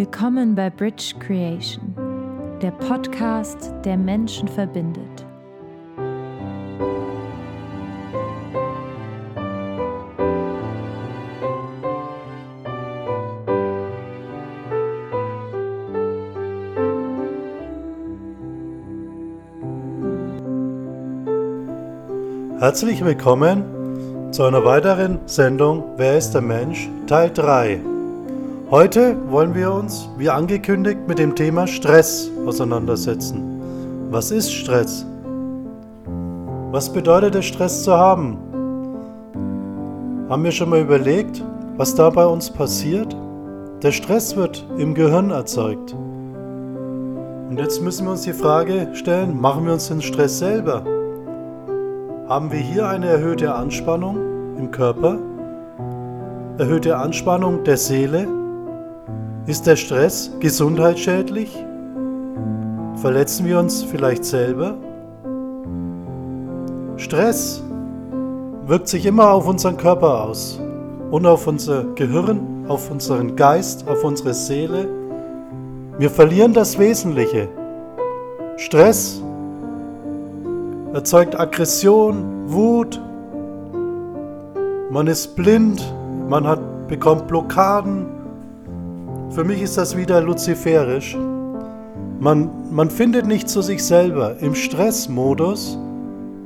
Willkommen bei Bridge Creation, der Podcast, der Menschen verbindet. Herzlich willkommen zu einer weiteren Sendung Wer ist der Mensch? Teil 3. Heute wollen wir uns, wie angekündigt, mit dem Thema Stress auseinandersetzen. Was ist Stress? Was bedeutet es, Stress zu haben? Haben wir schon mal überlegt, was da bei uns passiert? Der Stress wird im Gehirn erzeugt. Und jetzt müssen wir uns die Frage stellen, machen wir uns den Stress selber? Haben wir hier eine erhöhte Anspannung im Körper? Erhöhte Anspannung der Seele? Ist der Stress gesundheitsschädlich? Verletzen wir uns vielleicht selber? Stress wirkt sich immer auf unseren Körper aus und auf unser Gehirn, auf unseren Geist, auf unsere Seele. Wir verlieren das Wesentliche. Stress erzeugt Aggression, Wut. Man ist blind, man hat, bekommt Blockaden, für mich ist das wieder luziferisch. Man, man findet nicht zu sich selber. Im Stressmodus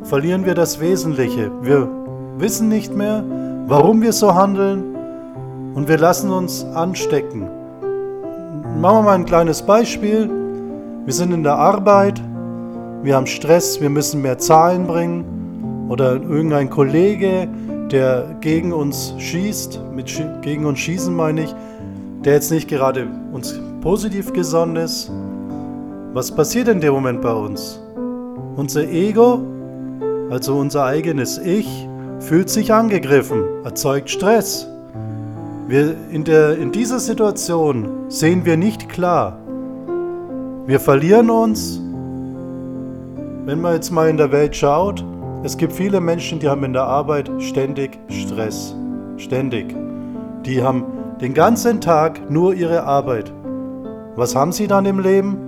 verlieren wir das Wesentliche. Wir wissen nicht mehr, warum wir so handeln und wir lassen uns anstecken. Machen wir mal ein kleines Beispiel. Wir sind in der Arbeit, wir haben Stress, wir müssen mehr Zahlen bringen oder irgendein Kollege, der gegen uns schießt, mit gegen uns schießen meine ich, der jetzt nicht gerade uns positiv gesonnen ist, was passiert in dem Moment bei uns? Unser Ego, also unser eigenes Ich, fühlt sich angegriffen, erzeugt Stress. Wir in, der, in dieser Situation sehen wir nicht klar. Wir verlieren uns. Wenn man jetzt mal in der Welt schaut, es gibt viele Menschen, die haben in der Arbeit ständig Stress. Ständig. Die haben den ganzen Tag nur ihre Arbeit. Was haben sie dann im Leben?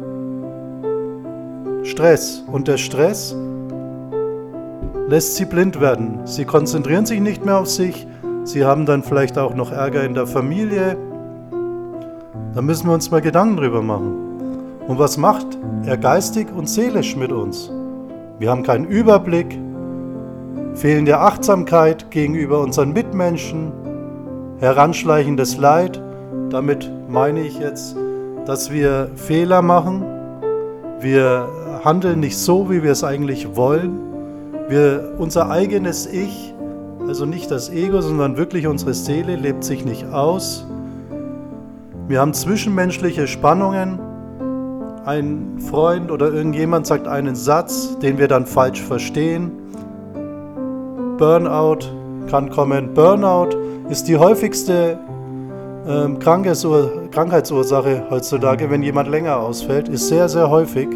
Stress. Und der Stress lässt sie blind werden. Sie konzentrieren sich nicht mehr auf sich. Sie haben dann vielleicht auch noch Ärger in der Familie. Da müssen wir uns mal Gedanken drüber machen. Und was macht er geistig und seelisch mit uns? Wir haben keinen Überblick, fehlende Achtsamkeit gegenüber unseren Mitmenschen, heranschleichendes Leid. Damit meine ich jetzt, dass wir Fehler machen. Wir handeln nicht so, wie wir es eigentlich wollen. Wir, unser eigenes Ich, also nicht das Ego, sondern wirklich unsere Seele, lebt sich nicht aus. Wir haben zwischenmenschliche Spannungen. Ein Freund oder irgendjemand sagt einen Satz, den wir dann falsch verstehen. Burnout kann kommen. Burnout ist die häufigste ähm, Krankheitsursache heutzutage, wenn jemand länger ausfällt, ist sehr, sehr häufig.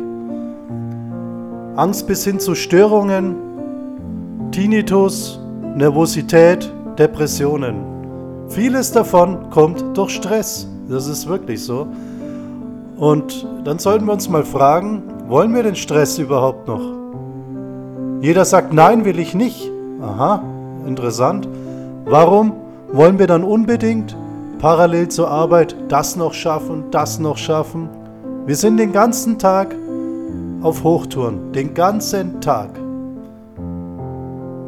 Angst bis hin zu Störungen, Tinnitus, Nervosität, Depressionen. Vieles davon kommt durch Stress. Das ist wirklich so. Und dann sollten wir uns mal fragen, wollen wir den Stress überhaupt noch? Jeder sagt, nein, will ich nicht. Aha, interessant. Warum wollen wir dann unbedingt parallel zur Arbeit das noch schaffen, das noch schaffen? Wir sind den ganzen Tag auf Hochtouren, den ganzen Tag.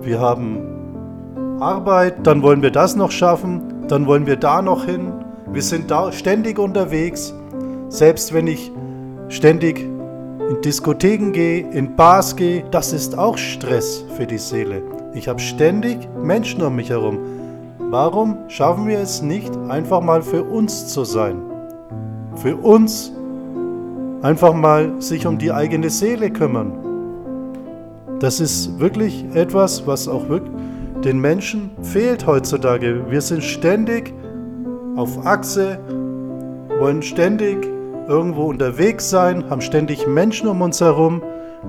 Wir haben Arbeit, dann wollen wir das noch schaffen, dann wollen wir da noch hin. Wir sind da ständig unterwegs, selbst wenn ich ständig in Diskotheken gehe, in Bars gehe, das ist auch Stress für die Seele. Ich habe ständig Menschen um mich herum. Warum schaffen wir es nicht, einfach mal für uns zu sein? Für uns einfach mal sich um die eigene Seele kümmern. Das ist wirklich etwas, was auch wirklich den Menschen fehlt heutzutage. Wir sind ständig auf Achse, wollen ständig irgendwo unterwegs sein, haben ständig Menschen um uns herum.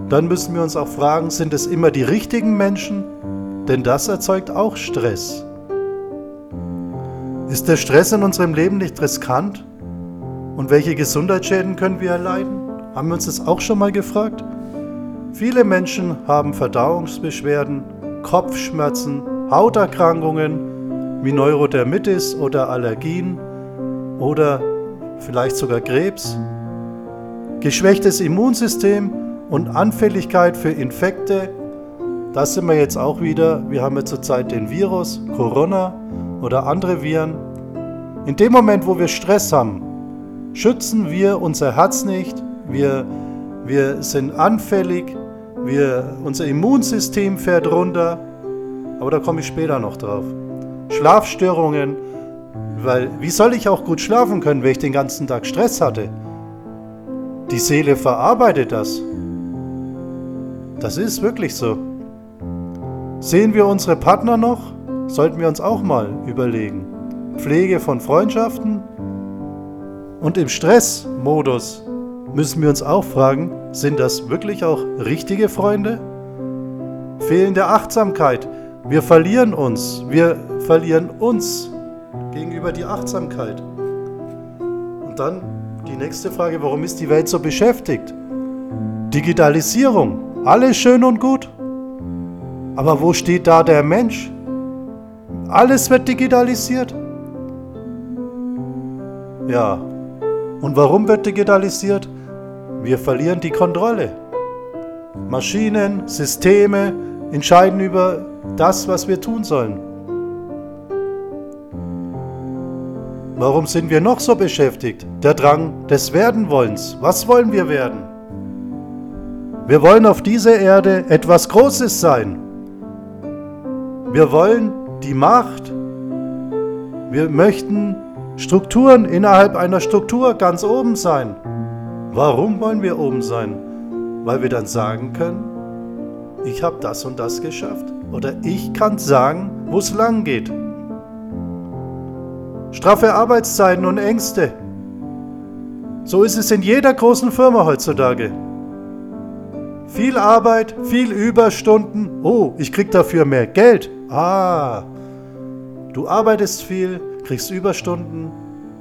Dann müssen wir uns auch fragen, sind es immer die richtigen Menschen? Denn das erzeugt auch Stress. Ist der Stress in unserem Leben nicht riskant? Und welche Gesundheitsschäden können wir erleiden? Haben wir uns das auch schon mal gefragt? Viele Menschen haben Verdauungsbeschwerden, Kopfschmerzen, Hauterkrankungen wie Neurodermitis oder Allergien oder vielleicht sogar Krebs, geschwächtes Immunsystem und Anfälligkeit für Infekte. Das sind wir jetzt auch wieder. Wir haben ja zurzeit den Virus, Corona oder andere Viren. In dem Moment, wo wir Stress haben, schützen wir unser Herz nicht. Wir, wir sind anfällig wir, unser Immunsystem fährt runter, aber da komme ich später noch drauf. Schlafstörungen, weil wie soll ich auch gut schlafen können, wenn ich den ganzen Tag Stress hatte? Die Seele verarbeitet das. Das ist wirklich so. Sehen wir unsere Partner noch? Sollten wir uns auch mal überlegen. Pflege von Freundschaften und im Stressmodus müssen wir uns auch fragen, sind das wirklich auch richtige Freunde? Fehlende Achtsamkeit. Wir verlieren uns. Wir verlieren uns gegenüber die Achtsamkeit. Und dann die nächste Frage, warum ist die Welt so beschäftigt? Digitalisierung. Alles schön und gut. Aber wo steht da der Mensch? Alles wird digitalisiert. Ja. Und warum wird digitalisiert? Wir verlieren die Kontrolle. Maschinen, Systeme entscheiden über das, was wir tun sollen. Warum sind wir noch so beschäftigt? Der Drang des Werdenwollens. Was wollen wir werden? Wir wollen auf dieser Erde etwas Großes sein. Wir wollen die Macht. Wir möchten Strukturen innerhalb einer Struktur ganz oben sein. Warum wollen wir oben sein? Weil wir dann sagen können, ich habe das und das geschafft. Oder ich kann sagen, wo es lang geht. Straffe Arbeitszeiten und Ängste. So ist es in jeder großen Firma heutzutage. Viel Arbeit, viel Überstunden. Oh, ich krieg dafür mehr Geld. Ah, du arbeitest viel, kriegst Überstunden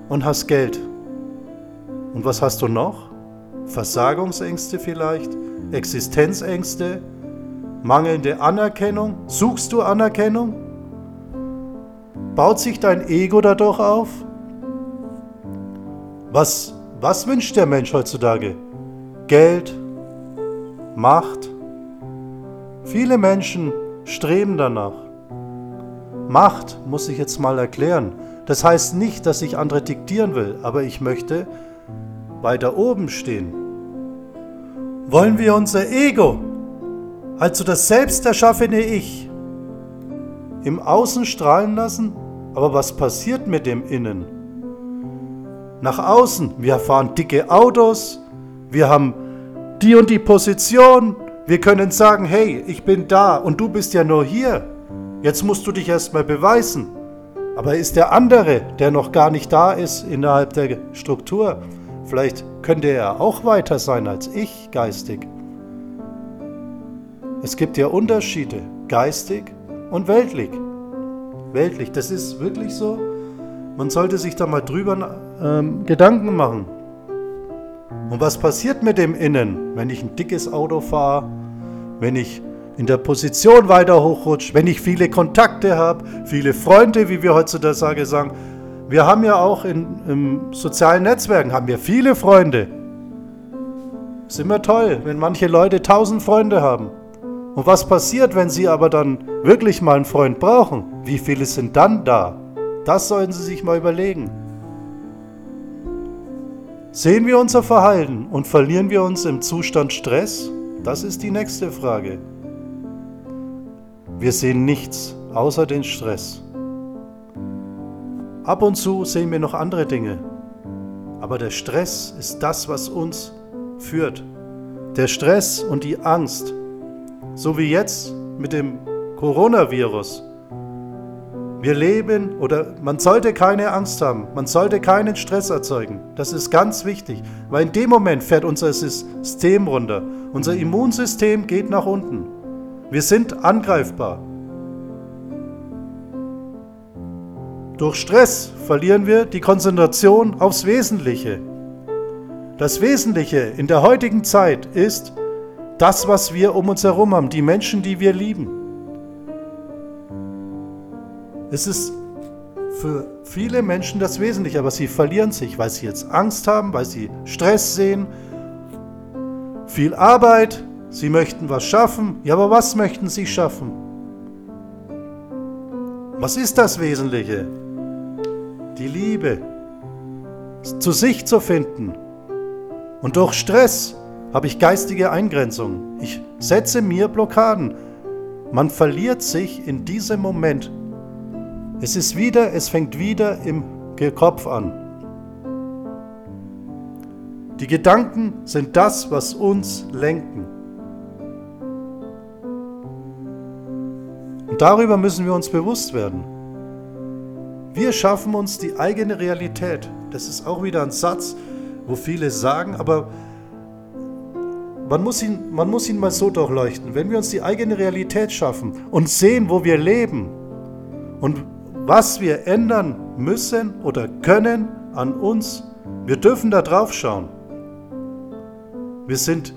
und hast Geld. Und was hast du noch? Versagungsängste vielleicht, Existenzängste, mangelnde Anerkennung? Suchst du Anerkennung? Baut sich dein Ego dadurch auf? Was, was wünscht der Mensch heutzutage? Geld? Macht? Viele Menschen streben danach. Macht muss ich jetzt mal erklären. Das heißt nicht, dass ich andere diktieren will, aber ich möchte weiter oben stehen. Wollen wir unser Ego, also das selbst erschaffene Ich, im Außen strahlen lassen? Aber was passiert mit dem Innen? Nach außen, wir fahren dicke Autos, wir haben die und die Position, wir können sagen, hey, ich bin da und du bist ja nur hier. Jetzt musst du dich erstmal beweisen. Aber ist der andere, der noch gar nicht da ist innerhalb der Struktur, Vielleicht könnte er auch weiter sein als ich geistig. Es gibt ja Unterschiede, geistig und weltlich. Weltlich, das ist wirklich so. Man sollte sich da mal drüber ähm, Gedanken machen. Und was passiert mit dem Innen, wenn ich ein dickes Auto fahre, wenn ich in der Position weiter hochrutsche, wenn ich viele Kontakte habe, viele Freunde, wie wir heutzutage sagen, wir haben ja auch in, sozialen Netzwerken haben wir viele Freunde. Ist immer toll, wenn manche Leute tausend Freunde haben. Und was passiert, wenn sie aber dann wirklich mal einen Freund brauchen? Wie viele sind dann da? Das sollten sie sich mal überlegen. Sehen wir unser Verhalten und verlieren wir uns im Zustand Stress? Das ist die nächste Frage. Wir sehen nichts außer den Stress. Ab und zu sehen wir noch andere Dinge. Aber der Stress ist das, was uns führt. Der Stress und die Angst. So wie jetzt mit dem Coronavirus. Wir leben oder man sollte keine Angst haben, man sollte keinen Stress erzeugen. Das ist ganz wichtig, weil in dem Moment fährt unser System runter. Unser Immunsystem geht nach unten. Wir sind angreifbar. Durch Stress verlieren wir die Konzentration aufs Wesentliche. Das Wesentliche in der heutigen Zeit ist das, was wir um uns herum haben, die Menschen, die wir lieben. Es ist für viele Menschen das Wesentliche, aber sie verlieren sich, weil sie jetzt Angst haben, weil sie Stress sehen, viel Arbeit, sie möchten was schaffen. Ja, aber was möchten sie schaffen? Was ist das Wesentliche? Die Liebe, zu sich zu finden. Und durch Stress habe ich geistige Eingrenzung. Ich setze mir Blockaden. Man verliert sich in diesem Moment. Es ist wieder, es fängt wieder im Kopf an. Die Gedanken sind das, was uns lenken. Und darüber müssen wir uns bewusst werden. Wir schaffen uns die eigene Realität. Das ist auch wieder ein Satz, wo viele sagen, aber man muss, ihn, man muss ihn mal so durchleuchten. Wenn wir uns die eigene Realität schaffen und sehen, wo wir leben und was wir ändern müssen oder können an uns, wir dürfen da drauf schauen. Wir sind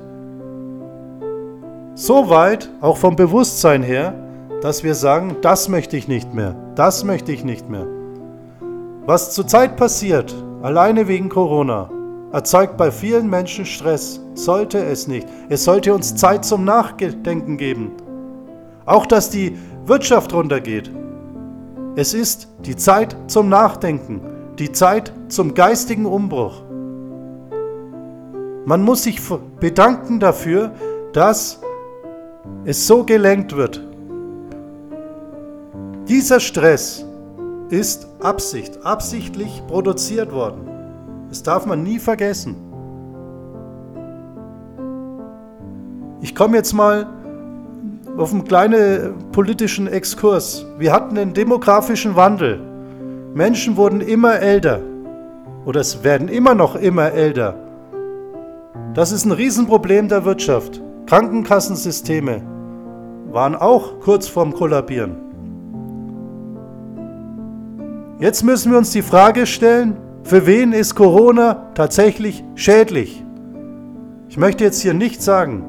so weit, auch vom Bewusstsein her, dass wir sagen, das möchte ich nicht mehr, das möchte ich nicht mehr. Was zurzeit passiert, alleine wegen Corona, erzeugt bei vielen Menschen Stress. Sollte es nicht. Es sollte uns Zeit zum Nachdenken geben. Auch dass die Wirtschaft runtergeht. Es ist die Zeit zum Nachdenken, die Zeit zum geistigen Umbruch. Man muss sich bedanken dafür, dass es so gelenkt wird. Dieser Stress ist Absicht, absichtlich produziert worden. Das darf man nie vergessen. Ich komme jetzt mal auf einen kleinen politischen Exkurs. Wir hatten einen demografischen Wandel. Menschen wurden immer älter oder es werden immer noch immer älter. Das ist ein Riesenproblem der Wirtschaft. Krankenkassensysteme waren auch kurz vorm Kollabieren. Jetzt müssen wir uns die Frage stellen, für wen ist Corona tatsächlich schädlich? Ich möchte jetzt hier nicht sagen,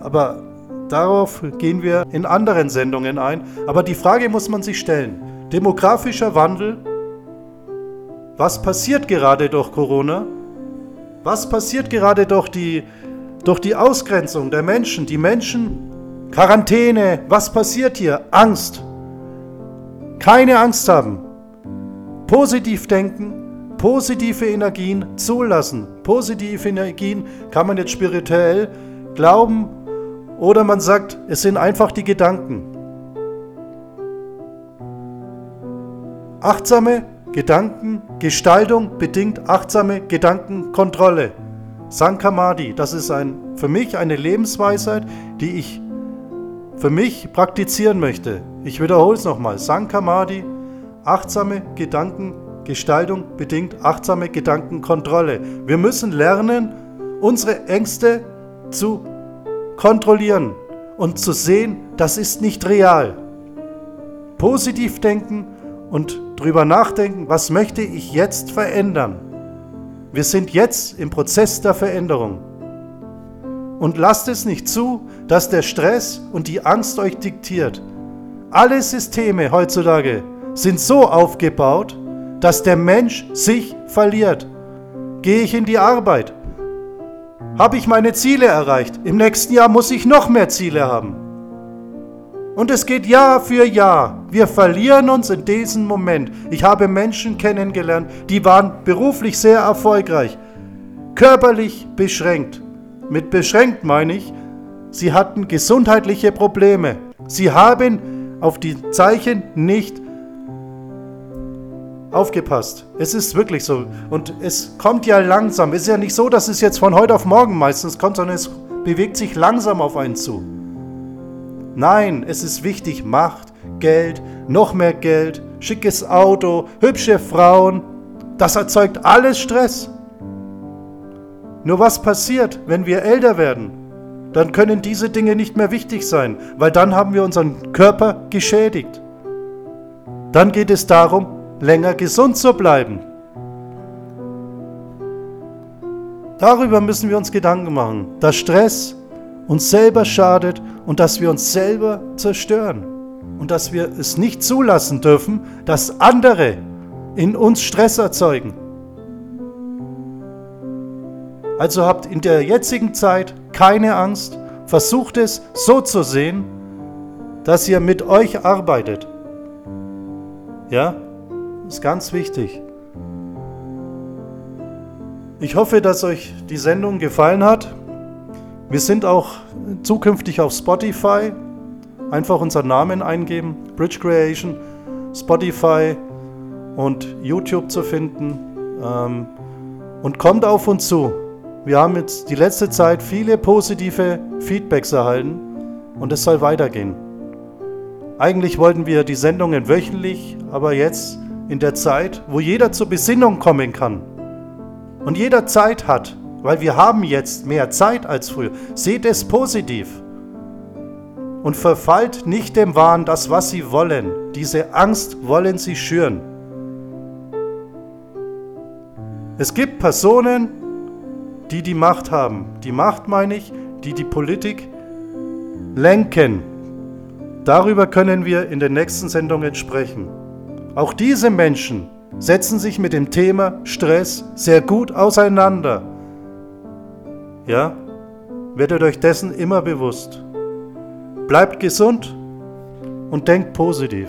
aber darauf gehen wir in anderen Sendungen ein. Aber die Frage muss man sich stellen. Demografischer Wandel. Was passiert gerade durch Corona? Was passiert gerade durch die, durch die Ausgrenzung der Menschen? Die Menschen, Quarantäne, was passiert hier? Angst. Keine Angst haben. Positiv denken, positive Energien zulassen. Positive Energien kann man jetzt spirituell glauben oder man sagt, es sind einfach die Gedanken. Achtsame Gedankengestaltung bedingt achtsame Gedankenkontrolle. Sankamadi, das ist ein, für mich eine Lebensweisheit, die ich für mich praktizieren möchte. Ich wiederhole es nochmal. Sankamadi, achtsame Gedankenkontrolle. Gestaltung bedingt achtsame Gedankenkontrolle. Wir müssen lernen, unsere Ängste zu kontrollieren und zu sehen, das ist nicht real. Positiv denken und drüber nachdenken, was möchte ich jetzt verändern. Wir sind jetzt im Prozess der Veränderung. Und lasst es nicht zu, dass der Stress und die Angst euch diktiert. Alle Systeme heutzutage sind so aufgebaut, dass der Mensch sich verliert. Gehe ich in die Arbeit? Habe ich meine Ziele erreicht? Im nächsten Jahr muss ich noch mehr Ziele haben. Und es geht Jahr für Jahr. Wir verlieren uns in diesem Moment. Ich habe Menschen kennengelernt, die waren beruflich sehr erfolgreich, körperlich beschränkt. Mit beschränkt meine ich, sie hatten gesundheitliche Probleme. Sie haben auf die Zeichen nicht aufgepasst. Es ist wirklich so. Und es kommt ja langsam. Es ist ja nicht so, dass es jetzt von heute auf morgen meistens kommt, sondern es bewegt sich langsam auf einen zu. Nein, es ist wichtig. Macht, Geld, noch mehr Geld, schickes Auto, hübsche Frauen. Das erzeugt alles Stress. Nur was passiert, wenn wir älter werden? Dann können diese Dinge nicht mehr wichtig sein, weil dann haben wir unseren Körper geschädigt. Dann geht es darum, länger gesund zu bleiben. Darüber müssen wir uns Gedanken machen, dass Stress uns selber schadet und dass wir uns selber zerstören und dass wir es nicht zulassen dürfen, dass andere in uns Stress erzeugen. Also habt in der jetzigen Zeit keine Angst, versucht es so zu sehen, dass ihr mit euch arbeitet. Ja, ist ganz wichtig. Ich hoffe, dass euch die Sendung gefallen hat. Wir sind auch zukünftig auf Spotify. Einfach unseren Namen eingeben, Bridge Creation, Spotify und YouTube zu finden. Ähm, und kommt auf uns zu. Wir haben jetzt die letzte Zeit viele positive Feedbacks erhalten und es soll weitergehen. Eigentlich wollten wir die Sendungen wöchentlich, aber jetzt in der Zeit, wo jeder zur Besinnung kommen kann, und jeder Zeit hat, weil wir haben jetzt mehr Zeit als früher. Seht es positiv und verfallt nicht dem Wahn, das was sie wollen. Diese Angst wollen sie schüren. Es gibt Personen, die die Macht haben. Die Macht meine ich, die die Politik lenken. Darüber können wir in den nächsten Sendungen sprechen. Auch diese Menschen setzen sich mit dem Thema Stress sehr gut auseinander. Ja, werdet euch dessen immer bewusst. Bleibt gesund und denkt positiv.